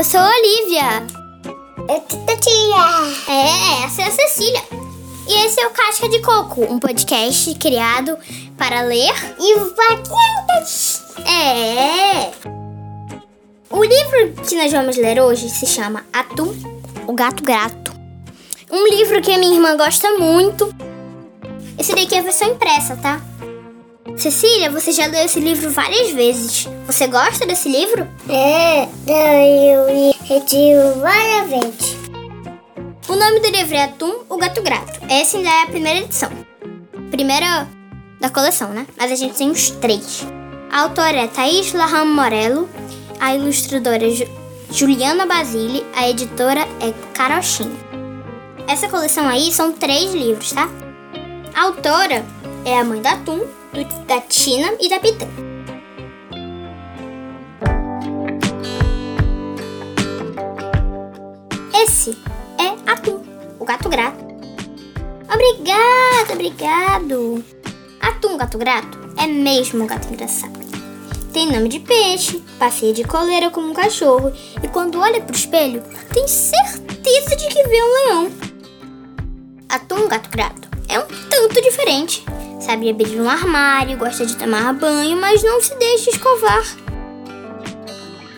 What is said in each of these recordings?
eu sou a Olivia. Eu sou a tia. É, essa é a Cecília. E esse é o Casca de Coco, um podcast criado para ler e vaquentas. É. O livro que nós vamos ler hoje se chama Atum, o Gato Grato. Um livro que a minha irmã gosta muito. Esse daqui é a versão impressa, tá? Cecília, você já leu esse livro várias vezes. Você gosta desse livro? É, eu li várias vezes. O nome do livro é Atum, o Gato Grato. Essa ainda é a primeira edição. Primeira da coleção, né? Mas a gente tem os três. A autora é Thaís Laham Morello, a ilustradora é Juliana Basile, a editora é Carochinha. Essa coleção aí são três livros, tá? A autora é a mãe da Atum, da Tina e da Pitã. Esse é Atum, o gato grato. Obrigado, obrigado. Atum, gato grato, é mesmo um gato engraçado. Tem nome de peixe, passeia de coleira como um cachorro e quando olha pro espelho, tem certeza de que vê um leão. Atum, gato grato, é um tanto diferente. Sabe abrir um armário, gosta de tomar banho, mas não se deixa escovar.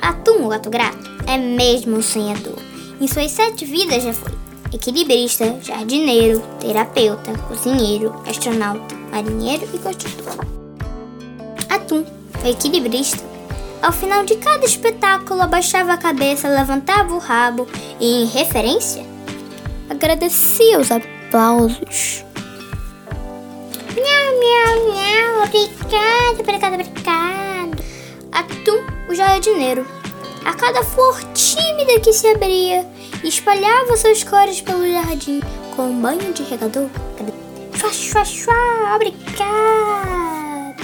Atum, o gato grato, é mesmo um sonhador. Em suas sete vidas já foi equilibrista, jardineiro, terapeuta, cozinheiro, astronauta, marinheiro e construtor. Atum, o equilibrista, ao final de cada espetáculo abaixava a cabeça, levantava o rabo e, em referência, agradecia os aplausos. Miau, miau, obrigado, obrigado, obrigado. Atum, o jardineiro. A cada flor tímida que se abria, espalhava suas cores pelo jardim com um banho de regador. Chua, chua, chua, obrigado.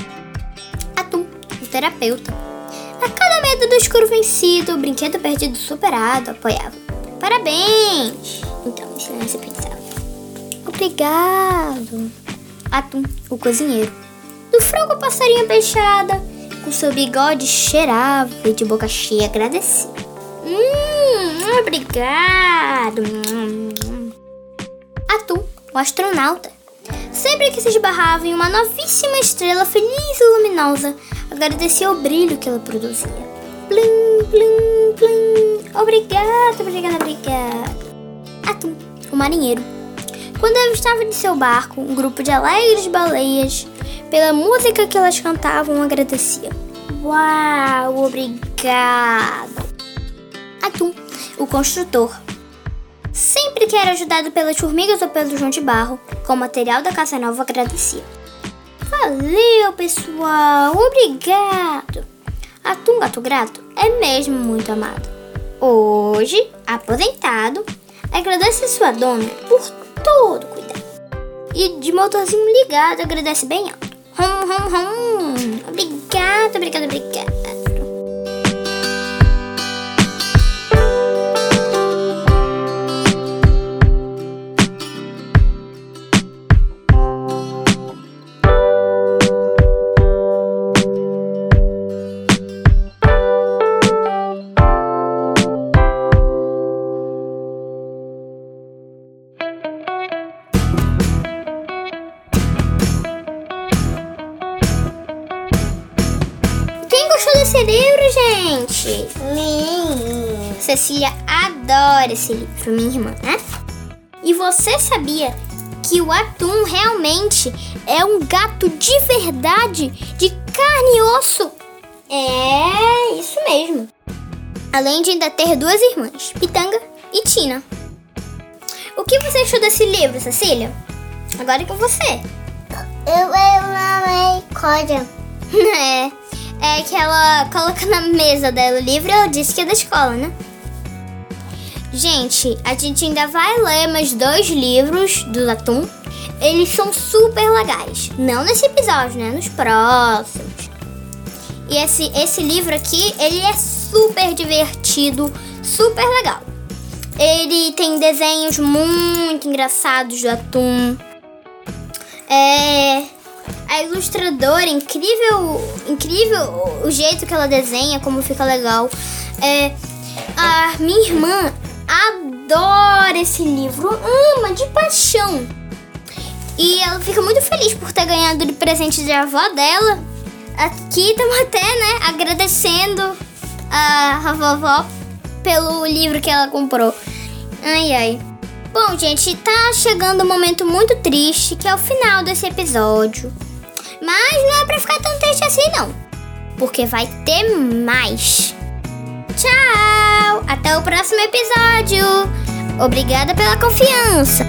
Atum, o terapeuta. A cada medo do escuro vencido, o brinquedo perdido superado, apoiava. Parabéns! Então, em silêncio pensava. Obrigado. Atum, o cozinheiro. Do frango passarinho peixada, com seu bigode cheirava e de boca cheia agradecia. Hum, obrigado. Atum, o astronauta. Sempre que se esbarrava em uma novíssima estrela feliz e luminosa, agradecia o brilho que ela produzia. Plim, plim, plim. Obrigado, obrigado, obrigado. Atum, o marinheiro. Quando avistava de seu barco um grupo de alegres baleias, pela música que elas cantavam, agradecia. Uau, obrigado. Atum, o construtor. Sempre que era ajudado pelas formigas ou pelo João de Barro, com o material da Casa Nova, agradecia. Valeu, pessoal, obrigado. Atum Gato Grato é mesmo muito amado. Hoje, aposentado, agradece sua dona por todo cuidado. E de motorzinho ligado, agradece bem alto. Hum, hum, hum. Obrigado, obrigado, obrigado. Esse livro, gente? Sim. Cecília adora esse livro, minha irmã, né? E você sabia que o atum realmente é um gato de verdade, de carne e osso? É, isso mesmo. Além de ainda ter duas irmãs, Pitanga e Tina. O que você achou desse livro, Cecília? Agora é com você. Eu amei Códia. é é que ela coloca na mesa dela o livro e ela disse que é da escola, né? Gente, a gente ainda vai ler mais dois livros do Atum. Eles são super legais. Não nesse episódio, né? Nos próximos. E esse, esse livro aqui, ele é super divertido, super legal. Ele tem desenhos muito engraçados do Atum. É, a ilustradora, incrível, incrível o jeito que ela desenha, como fica legal. É, A minha irmã adora esse livro, ama de paixão. E ela fica muito feliz por ter ganhado de presente de avó dela. Aqui estamos até, né, agradecendo a, a vovó pelo livro que ela comprou. Ai, ai. Bom, gente, tá chegando um momento muito triste, que é o final desse episódio. Mas não é pra ficar tão triste assim, não. Porque vai ter mais. Tchau! Até o próximo episódio! Obrigada pela confiança!